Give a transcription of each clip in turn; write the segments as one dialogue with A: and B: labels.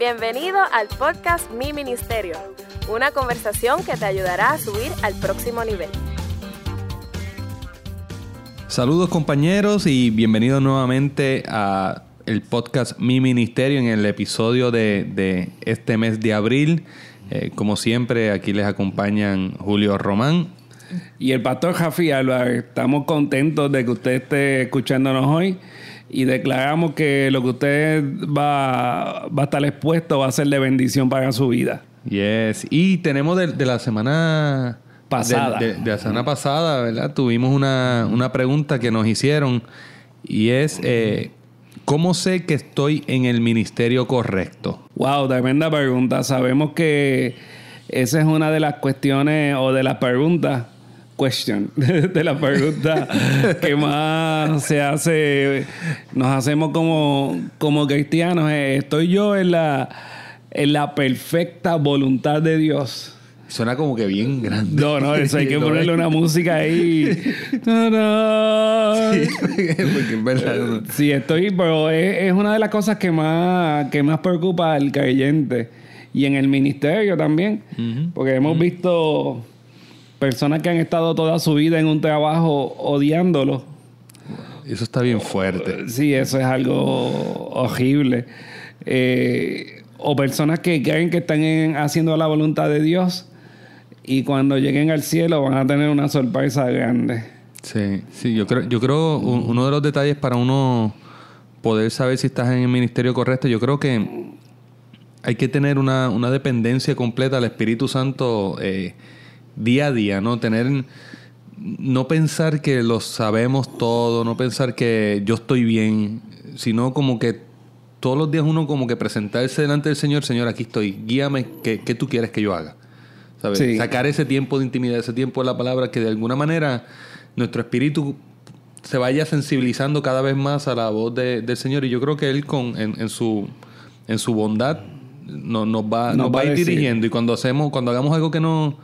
A: Bienvenido al podcast Mi Ministerio, una conversación que te ayudará a subir al próximo nivel.
B: Saludos compañeros y bienvenidos nuevamente a el podcast Mi Ministerio en el episodio de, de este mes de abril. Eh, como siempre, aquí les acompañan Julio Román.
C: Y el pastor Jafi Álvarez. Estamos contentos de que usted esté escuchándonos hoy y declaramos que lo que usted va, va a estar expuesto va a ser de bendición para su vida.
B: Yes. Y tenemos de, la semana
C: pasada.
B: De, la semana pasada, ¿verdad? Tuvimos una, una, pregunta que nos hicieron y es eh, ¿cómo sé que estoy en el ministerio correcto?
C: Wow, tremenda pregunta. Sabemos que esa es una de las cuestiones o de las preguntas question, de la pregunta que más se hace, nos hacemos como, como cristianos. ¿Estoy yo en la, en la perfecta voluntad de Dios?
B: Suena como que bien grande.
C: No, no, eso hay que ponerle una música ahí. sí, porque es verdad. Sí, estoy, pero es, una de las cosas que más, que más preocupa al creyente. Y en el ministerio también. Porque hemos visto personas que han estado toda su vida en un trabajo odiándolo.
B: Eso está bien fuerte.
C: Sí, eso es algo horrible. Eh, o personas que creen que están haciendo la voluntad de Dios y cuando lleguen al cielo van a tener una sorpresa grande.
B: Sí, sí, yo creo, yo creo uno de los detalles para uno poder saber si estás en el ministerio correcto, yo creo que hay que tener una, una dependencia completa al Espíritu Santo. Eh, día a día, ¿no? Tener, no pensar que lo sabemos todo, no pensar que yo estoy bien, sino como que todos los días uno como que presentarse delante del Señor, Señor, aquí estoy, guíame, ¿qué, tú quieres que yo haga? ¿Sabes? Sacar ese tiempo de intimidad, ese tiempo de la palabra, que de alguna manera nuestro espíritu se vaya sensibilizando cada vez más a la voz del Señor. Y yo creo que Él con, en, su, en su bondad nos, va, nos, va, a ir dirigiendo. Y cuando hacemos, cuando hagamos algo que no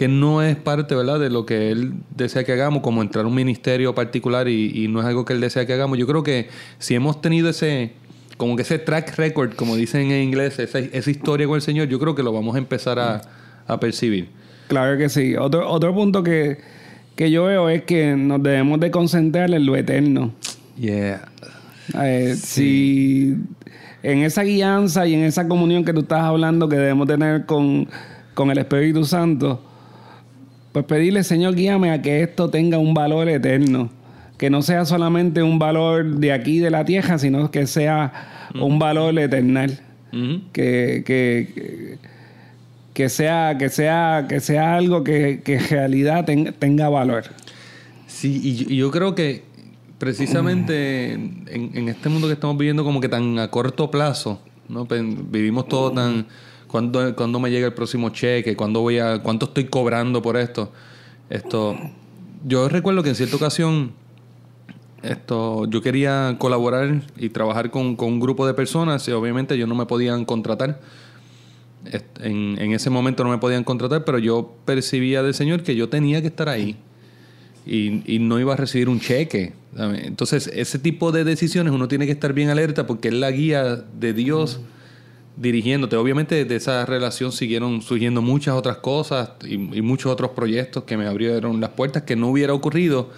B: que no es parte, ¿verdad?, de lo que él desea que hagamos, como entrar a un ministerio particular y, no es algo que él desea que hagamos. Yo creo que si hemos tenido ese, como que ese track record, como dicen en inglés, esa, esa historia con el Señor, yo creo que lo vamos a empezar a, percibir.
C: Claro que sí. Otro, otro punto que, yo veo es que nos debemos de concentrar en lo eterno.
B: Yeah.
C: Eh, si en esa guianza y en esa comunión que tú estás hablando que debemos tener con, con el Espíritu Santo, pues pedirle, Señor, guíame a que esto tenga un valor eterno. Que no sea solamente un valor de aquí, de la tierra, sino que sea un valor eternal. que, que, que, sea, que, sea, que sea algo que, en realidad tenga valor.
B: Sí, y yo, creo que precisamente en, este mundo que estamos viviendo como que tan a corto plazo, ¿no? Vivimos todo tan ¿Cuándo, me llega el próximo cheque? ¿Cuándo voy a, ¿Cuánto estoy cobrando por esto? Esto, yo recuerdo que en cierta ocasión esto, yo quería colaborar y trabajar con, un grupo de personas y obviamente ellos no me podían contratar. En, en, ese momento no me podían contratar, pero yo percibía del Señor que yo tenía que estar ahí y, y, no iba a recibir un cheque. Entonces, ese tipo de decisiones uno tiene que estar bien alerta porque es la guía de Dios dirigiéndote. Obviamente de esa relación siguieron surgiendo muchas otras cosas y, muchos otros proyectos que me abrieron las puertas que no hubiera ocurrido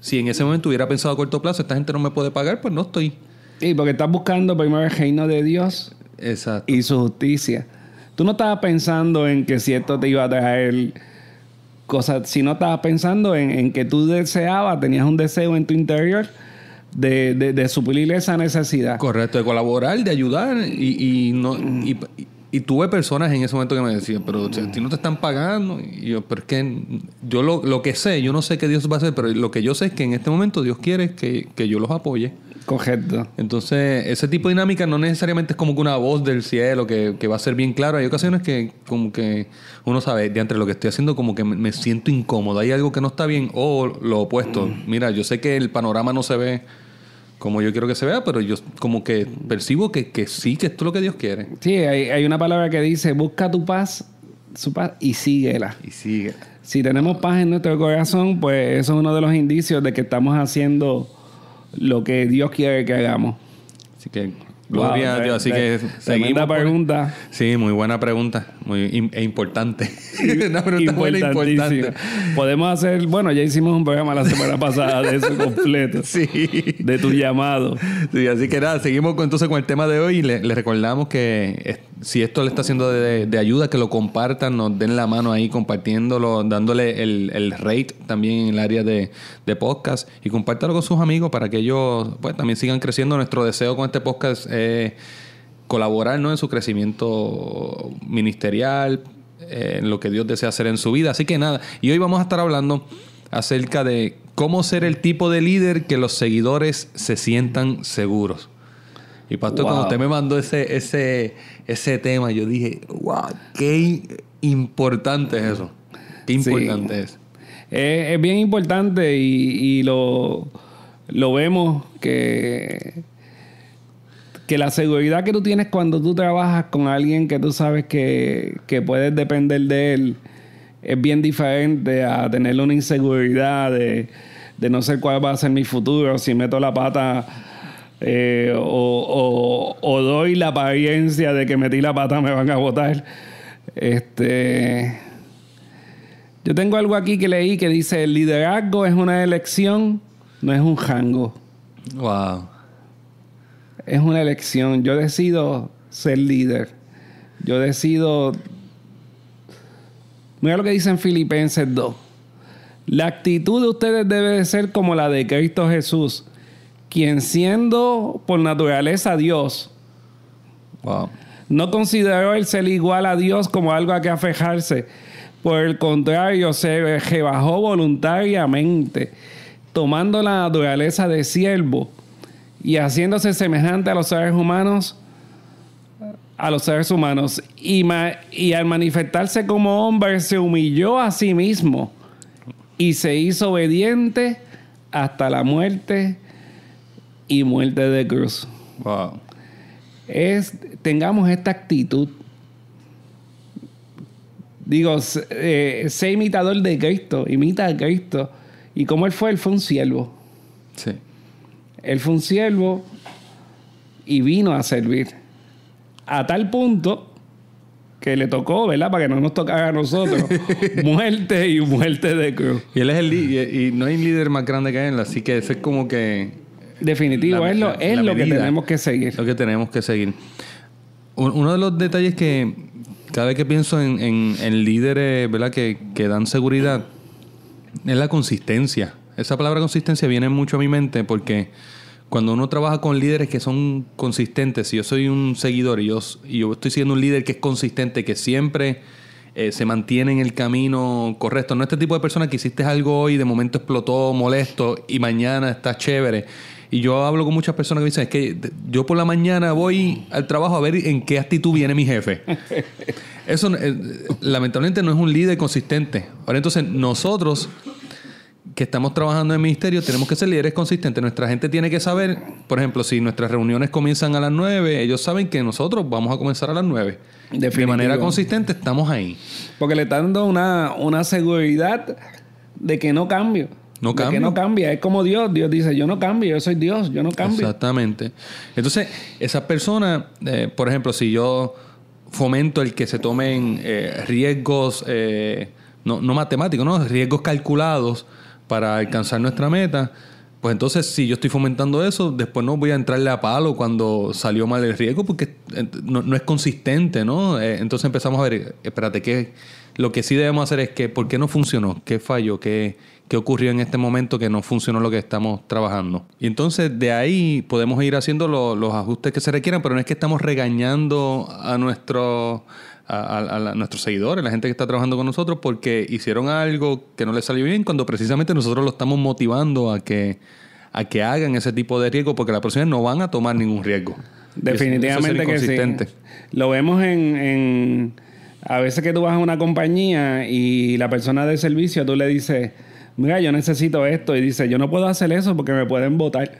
B: si en ese momento hubiera pensado a corto plazo, esta gente no me puede pagar, pues no estoy.
C: Sí, porque estás buscando primero el reino de Dios
B: Exacto.
C: y su justicia. Tú no estabas pensando en que si esto te iba a traer cosas, si no estabas pensando en, en que tú deseabas, tenías un deseo en tu interior de, de, suplir esa necesidad.
B: Correcto, de colaborar, de ayudar y, y no y, tuve personas en ese momento que me decían, pero si a ti no te están pagando, y yo, pero es que yo lo, lo, que sé, yo no sé qué Dios va a hacer, pero lo que yo sé es que en este momento Dios quiere que, que yo los apoye.
C: Correcto.
B: Entonces, ese tipo de dinámica no necesariamente es como que una voz del cielo que, que va a ser bien claro. Hay ocasiones que como que uno sabe, de entre lo que estoy haciendo, como que me, siento incómodo. Hay algo que no está bien o lo opuesto. Mira, yo sé que el panorama no se ve como yo quiero que se vea, pero yo como que percibo que, que sí, que esto es lo que Dios quiere.
C: Sí, hay, hay, una palabra que dice, busca tu paz, su paz y síguela.
B: Y sigue.
C: Si tenemos paz en nuestro corazón, pues eso es uno de los indicios de que estamos haciendo lo que Dios quiere que hagamos.
B: Así que Gloria
C: Wow,
B: a Dios. Así que seguimos. por-
C: pregunta.
B: Sí, muy buena pregunta. Muy e importante. Una pregunta buena importante.
C: Podemos hacer, bueno, ya hicimos un programa la semana pasada de eso completo.
B: Sí.
C: De tu llamado.
B: Sí, así que nada, seguimos con, entonces con el tema de hoy y le, recordamos que si esto le está haciendo de, ayuda, que lo compartan, nos den la mano ahí compartiéndolo, dándole el, el rate también en el área de, de podcast y compártalo con sus amigos para que ellos pues también sigan creciendo. Nuestro deseo con este podcast es colaborar ¿no? en su crecimiento ministerial, eh, en lo que Dios desea hacer en su vida. Así que nada, y hoy vamos a estar hablando acerca de cómo ser el tipo de líder que los seguidores se sientan seguros. Y pastor,
C: Wow.
B: cuando usted me mandó ese, ese, ese tema, yo dije, wow, qué importante es eso. Qué
C: Sí.
B: importante es.
C: Es, es bien importante y, y lo, lo vemos que, que la seguridad que tú tienes cuando tú trabajas con alguien que tú sabes que, que puedes depender de él es bien diferente a tener una inseguridad de, de no sé cuál va a ser mi futuro, si meto la pata eh, o, o- o doy la apariencia de que metí la pata me van a votar. Este, yo tengo algo aquí que leí que dice, el liderazgo es una elección, no es un rango.
B: Wow.
C: Es una elección. Yo decido ser líder. Yo decido... Mira lo que dice en Filipenses 2. La actitud de ustedes debe de ser como la de Cristo Jesús, quien siendo por naturaleza Dios,
B: Wow.
C: no consideró el ser igual a Dios como algo a que afejarse. Por el contrario, se rebajó voluntariamente, tomando la naturaleza de siervo y haciéndose semejante a los seres humanos, a los seres humanos. Y, ma- y al manifestarse como hombre, se humilló a sí mismo y se hizo obediente hasta la muerte y muerte de cruz
B: Wow.
C: es tengamos esta actitud. Digo, sé, eh, sé imitador de Cristo, imita a Cristo. Y como él fue, él fue un siervo.
B: Sí.
C: Él fue un siervo y vino a servir. A tal punto que le tocó, ¿verdad? Para que no nos tocara a nosotros. muerte y muerte de cruz.
B: Y él es el líder, y, y no hay líder más grande que él, así que eso es como que
C: Definitivo,
B: La-
C: es lo, es lo que tenemos que seguir.
B: lo que tenemos que seguir. Un- Uno de los detalles que cada vez que pienso en, en- en líderes ¿verdad? Que, que dan seguridad es la consistencia. Esa palabra consistencia viene mucho a mi mente porque cuando uno trabaja con líderes que son consistentes, si yo soy un seguidor y yo, y yo estoy siendo un líder que es consistente, que siempre eh, se mantiene en el camino correcto, no este tipo de persona que hiciste algo hoy y de momento explotó molesto y mañana está chévere. Y yo hablo con muchas personas que me dicen, es que yo por la mañana voy al trabajo a ver en qué actitud viene mi jefe. Eso eh, lamentablemente no es un líder consistente. Ahora entonces nosotros que estamos trabajando en el ministerio tenemos que ser líderes consistentes. Nuestra gente tiene que saber, por ejemplo, si nuestras reuniones comienzan a las 9, ellos saben que nosotros vamos a comenzar a las 9. De manera consistente estamos ahí.
C: Porque le está dando una, una seguridad de que no cambio.
B: No
C: que no cambia. Es como Dios. Dios dice, yo no cambio, yo soy Dios, yo no cambio.
B: Exactamente. Entonces, esas personas, eh, por ejemplo, si yo fomento el que se tomen eh, riesgos, eh, no, no matemáticos, ¿no? riesgos calculados para alcanzar nuestra meta, pues entonces si yo estoy fomentando eso, después no voy a entrarle a palo cuando salió mal el riesgo porque no, no es consistente, ¿no? Entonces empezamos a ver, espérate, que lo que sí debemos hacer es que, ¿por qué no funcionó? ¿Qué falló? ¿Qué, qué ocurrió en este momento que no funcionó lo que estamos trabajando? Y entonces de ahí podemos ir haciendo lo- los ajustes que se requieran, pero no es que estamos regañando a nuestro a, a- nuestros seguidores, la gente que está trabajando con nosotros, porque hicieron algo que no les salió bien, cuando precisamente nosotros lo estamos motivando a que, a que hagan ese tipo de riesgo, porque la próxima vez no van a tomar ningún riesgo.
C: Definitivamente que sí. Lo vemos en, en- A veces que tú vas a una compañía y la persona de servicio, tú le dices, mira, yo necesito esto. Y dice, yo no puedo hacer eso porque me pueden votar.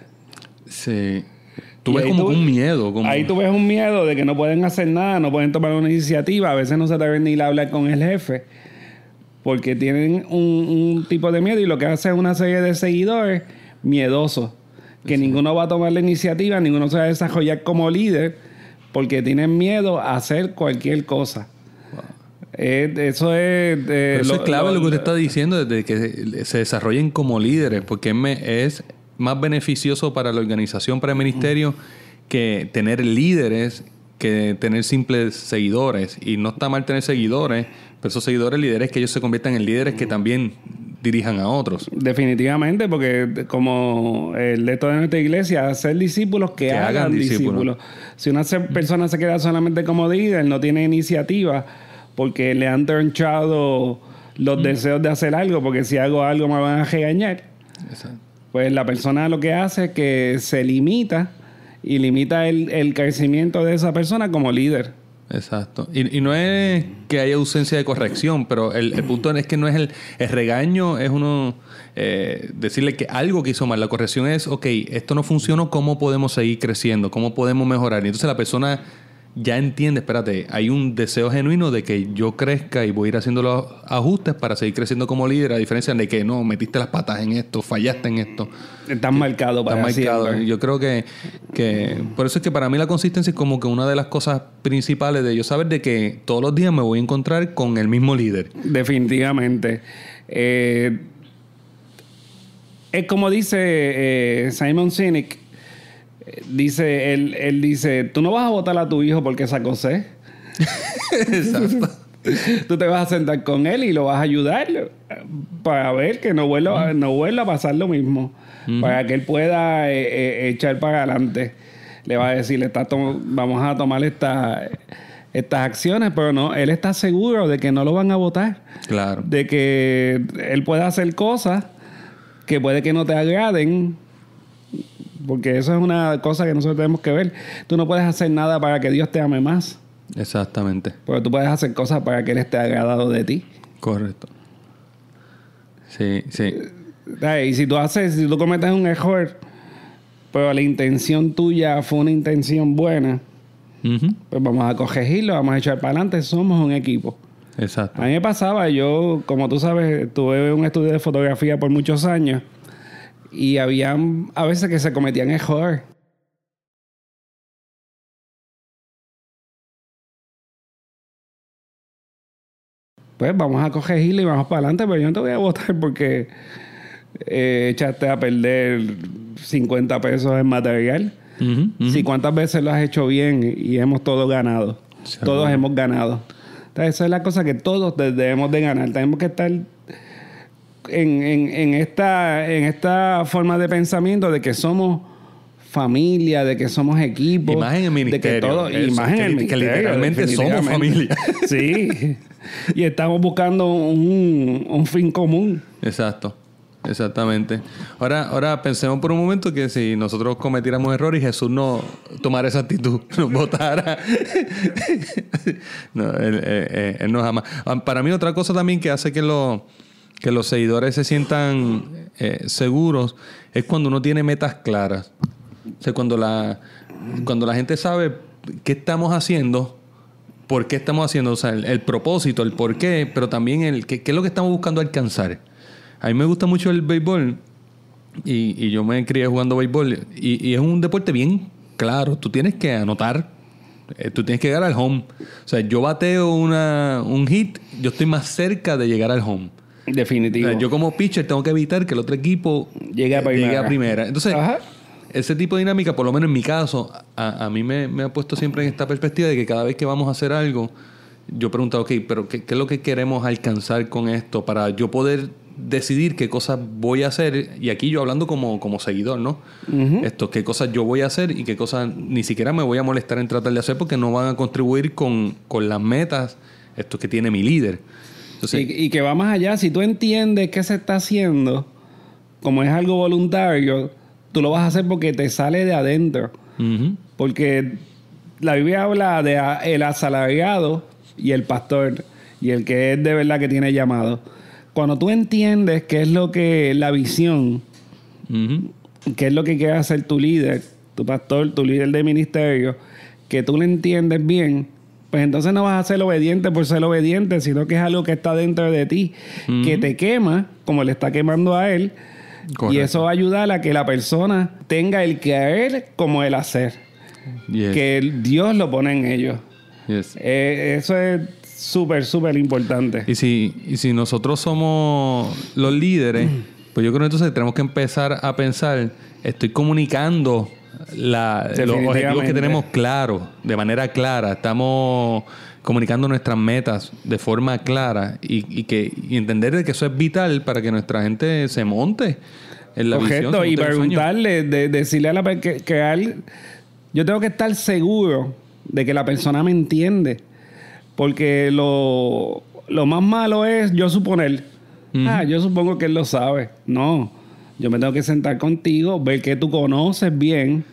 B: Sí. Tú
C: Y
B: ves
C: ahí
B: como
C: tú-
B: un miedo. Como...
C: Ahí tú ves un miedo de que no pueden hacer nada, no pueden tomar una iniciativa. A veces no se atreven ni a hablar con el jefe porque tienen un, un tipo de miedo y lo que hace es una serie de seguidores miedosos que ninguno va a tomar la iniciativa, ninguno se va a desarrollar como líder porque tienen miedo a hacer cualquier cosa. Eh, eso es...
B: eh, eso es clave lo, que usted está diciendo, de que se desarrollen como líderes, porque es más beneficioso para la organización, para el ministerio, que tener líderes que tener simples seguidores. Y no está mal tener seguidores, pero esos seguidores líderes que ellos se conviertan en líderes que también dirijan a otros.
C: Definitivamente, porque como el de toda nuestra iglesia, hacer discípulos que, hagan, discípulos. Si una persona se queda solamente como líder, no tiene iniciativa, porque le han tronchado los deseos de hacer algo, porque si hago algo me van a regañar. Pues la persona lo que hace es que se limita y limita el, crecimiento de esa persona como líder.
B: Exacto. Y, no es que haya ausencia de corrección, pero el, punto es que no es el, el regaño, es uno eh, decirle que algo que hizo mal. La corrección es, ok, esto no funcionó, ¿cómo podemos seguir creciendo? ¿Cómo podemos mejorar? Y entonces la persona ya entiende, espérate, hay un deseo genuino de que yo crezca y voy a ir haciendo los ajustes para seguir creciendo como líder, a diferencia de que no, metiste las patas en esto, fallaste en esto.
C: Estás marcado para
B: Estás marcado. Yo creo que, que, por eso es que para mí la consistencia es como que una de las cosas principales de yo saber de que todos los días me voy a encontrar con el mismo líder.
C: Definitivamente. Eh, es como dice eh, Simon Sinek, dice, él, él dice, tú no vas a votar a tu hijo porque sacó C. Exacto. tú te vas a sentar con él y lo vas a ayudar para ver que no vuelva, no vuelva a pasar lo mismo. Para que él pueda eh, eh, echar para adelante. Le va a decir, está vamos a tomar esta, estas acciones, pero no, él está seguro de que no lo van a votar.
B: Claro.
C: De que él puede hacer cosas que puede que no te agraden, porque eso es una cosa que nosotros tenemos que ver. Tú no puedes hacer nada para que Dios te ame más.
B: Exactamente.
C: Pero tú puedes hacer cosas para que Él esté agradado de ti.
B: Correcto. Sí, sí.
C: Y si tú haces, si tú cometes un error, pero la intención tuya fue una intención buena, pues vamos a corregirlo, vamos a echar para adelante, somos un equipo.
B: Exacto.
C: A mí me pasaba, yo, como tú sabes, tuve un estudio de fotografía por muchos años y habían a veces que se cometían errores. Pues vamos a corregirle y vamos para adelante, pero yo no te voy a votar porque eh, echaste a perder 50 pesos en material. Si cuántas veces lo has hecho bien y hemos todos ganado. todos hemos ganado. Entonces, esa es la cosa que todos debemos de ganar. Tenemos que estar en, en, esta, en esta forma de pensamiento de que somos familia, de que somos equipo.
B: Imagen en el ministerio.
C: De que imagen en el ministerio.
B: Que literalmente somos familia.
C: sí. Y estamos buscando un, un fin común.
B: Exacto. Exactamente. Ahora, ahora pensemos por un momento que si nosotros cometiéramos errores y Jesús no tomara esa actitud, nos votara. no, él, él, él, nos ama. Ah, para mí otra cosa también que hace que lo que los seguidores se sientan eh, seguros es cuando uno tiene metas claras. O sea, cuando la, cuando la gente sabe qué estamos haciendo, por qué estamos haciendo, o sea, el, propósito, el por qué, pero también el qué, es lo que estamos buscando alcanzar. A mí me gusta mucho el béisbol y, yo me crié jugando béisbol y, y, es un deporte bien claro. Tú tienes que anotar, eh, tú tienes que llegar al home. O sea, yo bateo una, un hit, yo estoy más cerca de llegar al home.
C: Definitivo.
B: yo como pitcher tengo que evitar que el otro equipo
C: llegue a primera.
B: primera. Entonces, ese tipo de dinámica, por lo menos en mi caso, a, mí me, ha puesto siempre en esta perspectiva de que cada vez que vamos a hacer algo, yo pregunto, ok, pero ¿qué, es lo que queremos alcanzar con esto para yo poder decidir qué cosas voy a hacer? Y aquí yo hablando como, como seguidor, ¿no? Esto, qué cosas yo voy a hacer y qué cosas ni siquiera me voy a molestar en tratar de hacer porque no van a contribuir con, con las metas esto que tiene mi líder
C: y, que va más allá. Si tú entiendes qué se está haciendo, como es algo voluntario, tú lo vas a hacer porque te sale de adentro. Porque la Biblia habla de el asalariado y el pastor y el que es de verdad que tiene llamado. Cuando tú entiendes qué es lo que la visión, qué es lo que quiere hacer tu líder, tu pastor, tu líder de ministerio, que tú lo entiendes bien, pues entonces no vas a ser obediente por ser obediente, sino que es algo que está dentro de ti, que te quema, como le está quemando a él, Y eso va a ayudar a que la persona tenga el querer como el hacer. Que Dios lo pone en ellos. Eh, eso es súper, súper importante.
B: Y si, y si nosotros somos los líderes, pues yo creo que entonces tenemos que empezar a pensar, estoy comunicando la, los objetivos que tenemos claros, de manera clara. Estamos comunicando nuestras metas de forma clara y, que y entender que eso es vital para que nuestra gente se monte en la
C: visión. y preguntarle, de, decirle a la que, que yo tengo que estar seguro de que la persona me entiende. Porque lo, lo más malo es yo suponer, ah, yo supongo que él lo sabe. No, yo me tengo que sentar contigo, ver que tú conoces bien.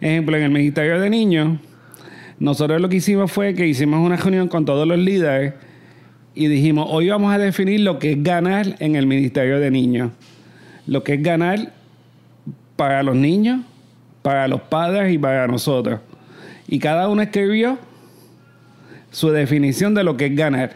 C: Ejemplo, en el Ministerio de Niños, nosotros lo que hicimos fue que hicimos una reunión con todos los líderes y dijimos, hoy vamos a definir lo que es ganar en el Ministerio de Niños. Lo que es ganar para los niños, para los padres y para nosotros. Y cada uno escribió su definición de lo que es ganar.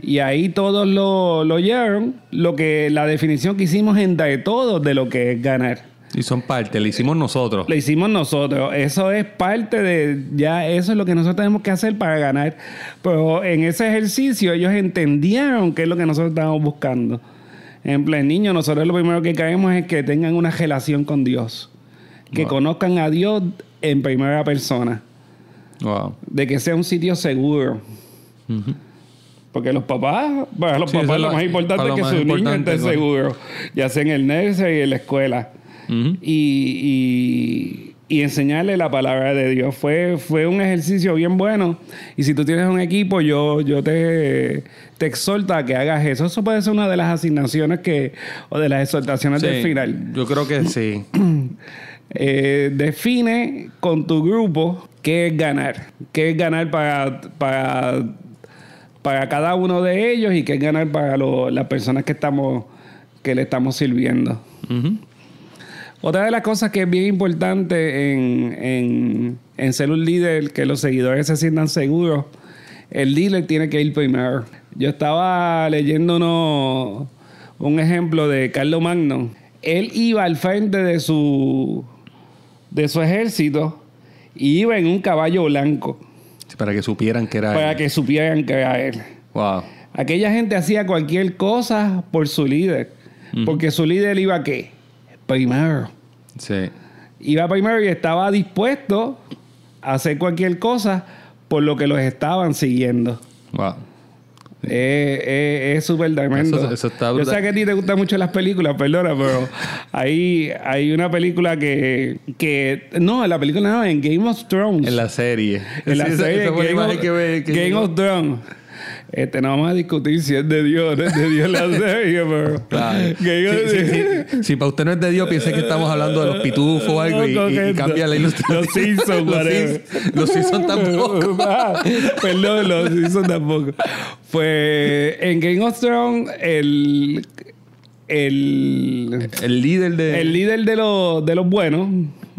C: Y ahí todos lo, lo oyeron, lo que, la definición que hicimos entre todos de lo que es ganar.
B: Y son parte, lo hicimos nosotros.
C: Lo hicimos nosotros. Eso es parte de, ya eso es lo que nosotros tenemos que hacer para ganar. Pero en ese ejercicio ellos entendieron qué es lo que nosotros estábamos buscando. En plan, niño, nosotros lo primero que caemos es que tengan una relación con Dios. Que conozcan a Dios en primera persona. De que sea un sitio seguro. Porque los papás, para los papás lo, más importante es que su niño esté seguro, ya sea en el nursery y en la escuela. Y, y, enseñarle la palabra de Dios. Fue, fue un ejercicio bien bueno. Y si tú tienes un equipo, yo, yo te, te exhorta a que hagas eso. Eso puede ser una de las asignaciones que, o de las exhortaciones del final.
B: Yo creo que sí.
C: Eh, define con tu grupo qué es ganar. ¿Qué es ganar para, para, para cada uno de ellos y qué es ganar para las personas que, estamos, que le estamos sirviendo? Otra de las cosas que es bien importante en, en, ser un líder, que los seguidores se sientan seguros, el líder tiene que ir primero. Yo estaba leyendo uno, un ejemplo de Carlos Magno. Él iba al frente de su, de su ejército y iba en un caballo blanco.
B: para que supieran que era
C: él. Para que supieran que era él. Wow. Aquella gente hacía cualquier cosa por su líder. Porque su líder iba a qué? Primero. Sí. Iba primero y estaba dispuesto a hacer cualquier cosa por lo que los estaban siguiendo. Wow. Es súper tremendo. Yo sé que a ti te gustan mucho las películas, perdona, pero hay, hay una película que, que. No, en la película no, en Game of Thrones.
B: En la serie.
C: En la serie. Game, of, Game of Thrones. Este, no vamos a discutir si es de Dios no es de Dios la serie, pero.
B: Si para usted no es de Dios, piense que estamos hablando de los pitufos o algo y, cambia la ilustración.
C: Los Simpsons,
B: los, los Simpsons tampoco.
C: Perdón, los Simpsons tampoco. Pues en Game of Thrones, el. El,
B: el líder de.
C: El líder de, los de los buenos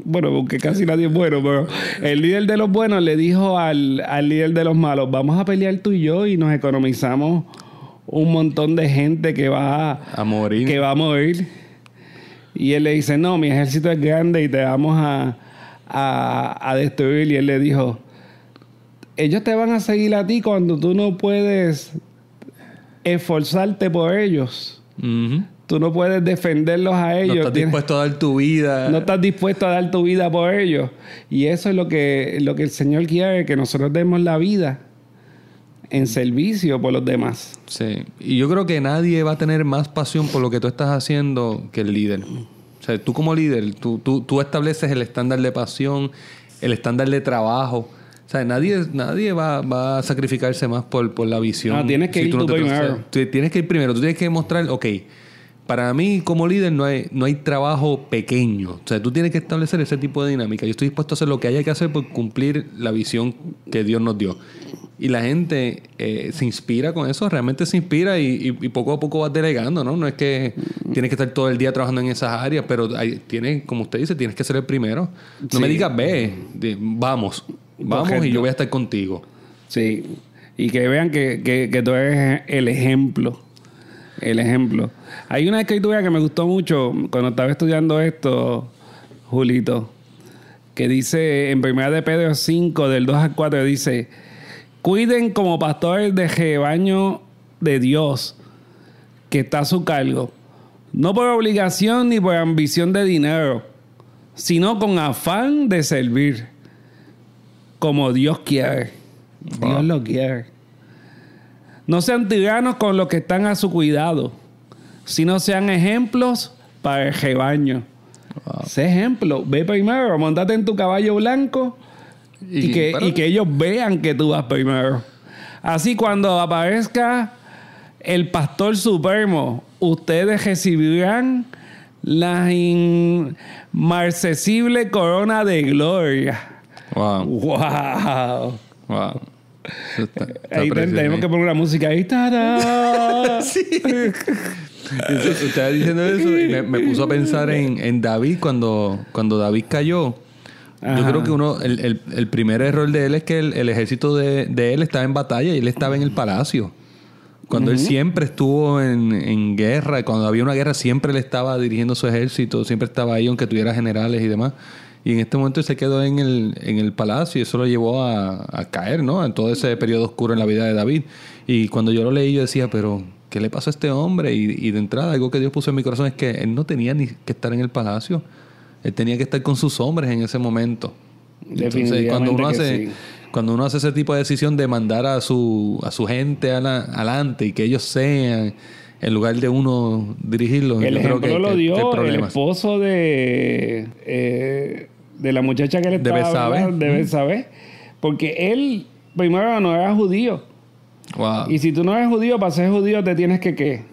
C: bueno, porque casi nadie es bueno, pero el líder de los buenos le dijo al, líder de los malos, vamos a pelear tú y yo y nos economizamos un montón de gente que va
B: a morir.
C: Que va a morir. Y él le dice, no, mi ejército es grande y te vamos a, a, destruir. Y él le dijo, ellos te van a seguir a ti cuando tú no puedes esforzarte por ellos. Tú no puedes defenderlos a ellos. No
B: estás dispuesto a dar tu vida.
C: No estás dispuesto a dar tu vida por ellos. Y eso es lo que, lo que el Señor quiere, que nosotros demos la vida en servicio por los demás.
B: Sí. Y yo creo que nadie va a tener más pasión por lo que tú estás haciendo que el líder. O sea, tú como líder, tú, tú, tú estableces el estándar de pasión, el estándar de trabajo. O sea, nadie, nadie va, va a sacrificarse más por, por la visión.
C: No, tienes que ir tú primero.
B: tienes que ir primero. Tú tienes que mostrar, ok, para mí como líder no hay, no hay trabajo pequeño. O sea, tú tienes que establecer ese tipo de dinámica. Yo estoy dispuesto a hacer lo que haya que hacer por cumplir la visión que Dios nos dio. Y la gente eh, se inspira con eso, realmente se inspira y, poco a poco vas delegando, ¿no? No es que tienes que estar todo el día trabajando en esas áreas, pero hay, tienes, como usted dice, tienes que ser el primero. No me digas, ve, vamos, vamos y yo voy a estar contigo.
C: Sí, y que vean que, que, que tú eres el ejemplo El ejemplo. Hay una escritura que me gustó mucho cuando estaba estudiando esto, Julito, que dice en 1 de Pedro 5, del 2 al 4, dice, cuiden como pastores de rebaño de Dios que está a su cargo, no por obligación ni por ambición de dinero, sino con afán de servir, como Dios quiere. Dios lo quiere. No sean tiranos con los que están a su cuidado, sino sean ejemplos para el rebaño. Sé ejemplo. Ve primero, montate en tu caballo blanco y,
B: Y
C: que, y que ellos vean que tú vas primero. Así cuando aparezca el pastor supremo, ustedes recibirán la inmarcesible corona de gloria.
B: Wow.
C: ¡Wow!
B: Wow. Eso está- está
C: Ahí tenemos que poner la música ahí.
B: Usted estaba diciendo eso y me, me puso a pensar en, en David cuando, cuando David cayó. Yo creo que uno, el, el- el primer error de él es que el, el ejército de, de él estaba en batalla y él estaba en el palacio. Cuando él siempre estuvo en, en guerra, cuando había una guerra, siempre él estaba dirigiendo su ejército, siempre estaba ahí, aunque tuviera generales y demás. Y en este momento se quedó en el, en el palacio y eso lo llevó a, a caer, ¿no? En todo ese periodo oscuro en la vida de David. Y cuando yo lo leí, yo decía, pero ¿qué le pasó a este hombre? Y, y de entrada, algo que Dios puso en mi corazón es que él no tenía ni que estar en el palacio. Él tenía que estar con sus hombres en ese momento. Entonces, cuando uno hace,
C: sí.
B: cuando uno hace ese tipo de decisión de mandar a su, a su gente ala- adelante y que ellos sean, en lugar de uno dirigirlos,
C: El
B: yo creo
C: ejemplo
B: que,
C: lo dio el
B: problemas.
C: esposo de, eh, de la muchacha que le estaba
B: Betsabe.
C: hablando, de Betsabe. Porque él, primero, no era judío.
B: Wow.
C: Y si tú no eres judío, para ser judío te tienes que, ¿qué?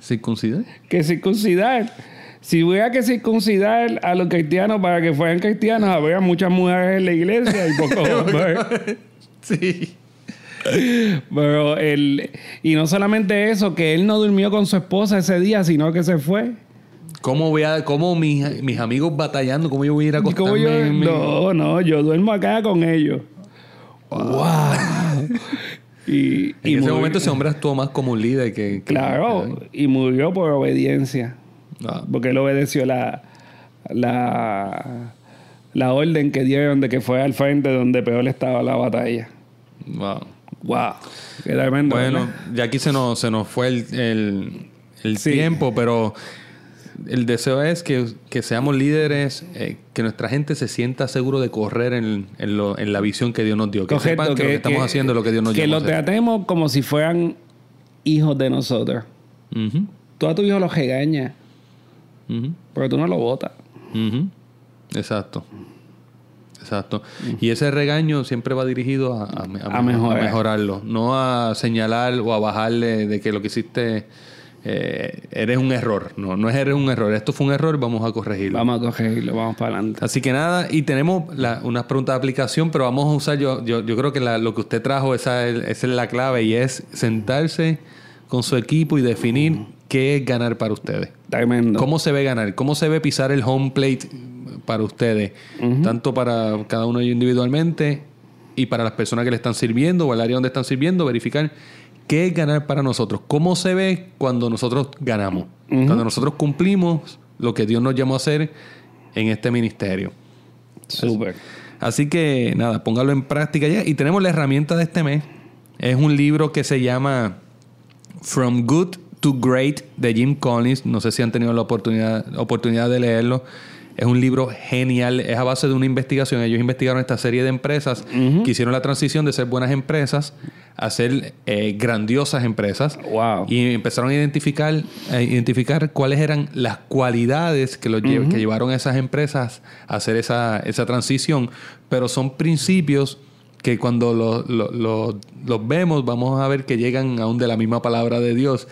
B: ¿Circuncidar?
C: Que circuncidar. Si hubiera que circuncidar a los cristianos para que fueran cristianos, habría muchas mujeres en la iglesia y pocos hombres.
B: Sí.
C: Pero él, y no solamente eso, que él no durmió con su esposa ese día, sino que se fue.
B: ¿Cómo, voy a, cómo mis, mis amigos batallando, cómo yo voy a ir a
C: ¿Y cómo
B: acostarme?
C: yo?
B: en mi-
C: No, no, yo duermo acá con ellos. ¡Wow! y,
B: En
C: y
B: ese
C: murió-
B: momento ese hombre actuó más como un líder que... que-
C: Claro, y murió por obediencia.
B: Ah,
C: Porque él obedeció la, la, la orden que dieron de que fue al frente donde peor estaba la batalla.
B: wow.
C: ¡Wow! Qué tremendo.
B: Bueno,
C: ¿verdad?
B: ya aquí se nos, se nos fue el, el- el
C: Sí.
B: tiempo, pero el deseo es que, que seamos líderes, eh, que nuestra gente se sienta seguro de correr en, en lo- en la visión que Dios nos dio. Que
C: Correcto,
B: sepan que, lo que estamos haciendo es lo que Dios nos
C: Que
B: llamó a
C: lo tratemos como si fueran hijos de nosotros. Tú a tu hijo lo regañas, pero tú no lo botas.
B: Exacto. Exacto. Y ese regaño siempre va dirigido a, a, a
C: A
B: mejor- a
C: mejorar.
B: mejorarlo, no a señalar o a bajarle de que lo que hiciste eh, eres un error. No, no es eres un error. Esto fue un error, vamos a corregirlo.
C: Vamos a cogerlo, vamos para adelante.
B: Así que nada, y tenemos la- unas preguntas de aplicación, pero vamos a usar, yo, yo, yo creo que la- lo que usted trajo, esa es, esa es la clave, y es sentarse con su equipo y definir qué es ganar para ustedes.
C: Tremendo.
B: ¿Cómo se ve ganar? ¿Cómo se ve pisar el home plate para ustedes? Tanto para cada uno de ellos individualmente y para las personas que le están sirviendo o el área donde están sirviendo, verificar qué es ganar para nosotros. ¿Cómo se ve cuando nosotros ganamos? Cuando nosotros cumplimos lo que Dios nos llamó a hacer en este ministerio.
C: Súper.
B: Así que nada, póngalo en práctica ya. Y tenemos la herramienta de este mes. Es un libro que se llama From Good to Great de Jim Collins. No sé si han tenido la oportunidad, oportunidad de leerlo. Es un libro genial. Es a base de una investigación. Ellos investigaron esta serie de empresas que hicieron la transición de ser buenas empresas a ser eh, grandiosas empresas.
C: Wow.
B: Y empezaron a identificar, a identificar cuáles eran las cualidades que, los que llevaron a esas empresas a hacer esa, esa transición. Pero son principios que cuando lo- lo- lo- los vemos vamos a ver que llegan aún de la misma palabra de Dios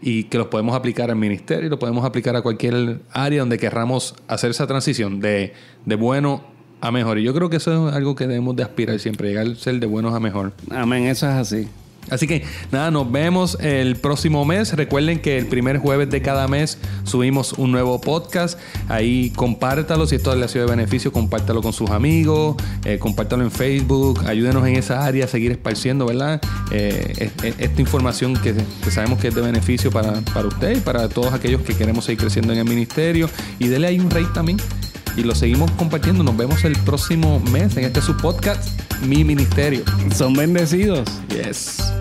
B: y que los podemos aplicar al ministerio y lo podemos aplicar a cualquier área donde querramos hacer esa transición de, de bueno a mejor. Y yo creo que eso es algo que debemos de aspirar siempre, llegar a ser de buenos a mejor.
C: Amén, eso es así.
B: Así que nada, nos vemos el próximo mes. Recuerden que el primer jueves de cada mes subimos un nuevo podcast. Ahí compártalo. Si esto le ha sido de beneficio, compártalo con sus amigos. Eh, compártalo en Facebook. Ayúdenos en esa área a seguir esparciendo, ¿verdad? Eh, esta información que, sabemos que es de beneficio para, para usted y para todos aquellos que queremos seguir creciendo en el ministerio. Y dele ahí un rey también. Y lo seguimos compartiendo. Nos vemos el próximo mes en este su podcast, Mi Ministerio.
C: Son bendecidos.
B: Yes.